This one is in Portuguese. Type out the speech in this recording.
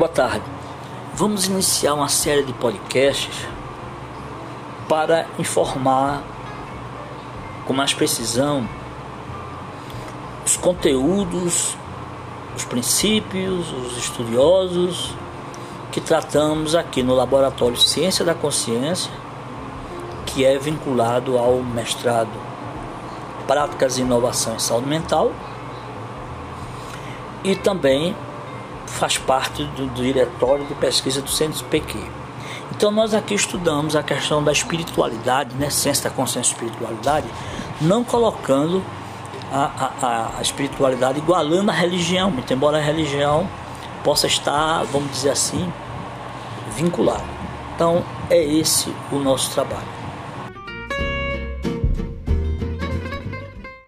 Boa tarde. Vamos iniciar uma série de podcasts para informar com mais precisão os conteúdos, os princípios, os estudiosos que tratamos aqui no Laboratório Ciência da Consciência, que é vinculado ao mestrado Práticas de Inovação em Saúde Mental e também faz parte do, do diretório de pesquisa do Centro PQ. Então nós aqui estudamos a questão da espiritualidade, né, ciência da consciência espiritualidade, não colocando a, a, a espiritualidade igualando a religião, muito embora a religião possa estar, vamos dizer assim, vinculada. Então é esse o nosso trabalho.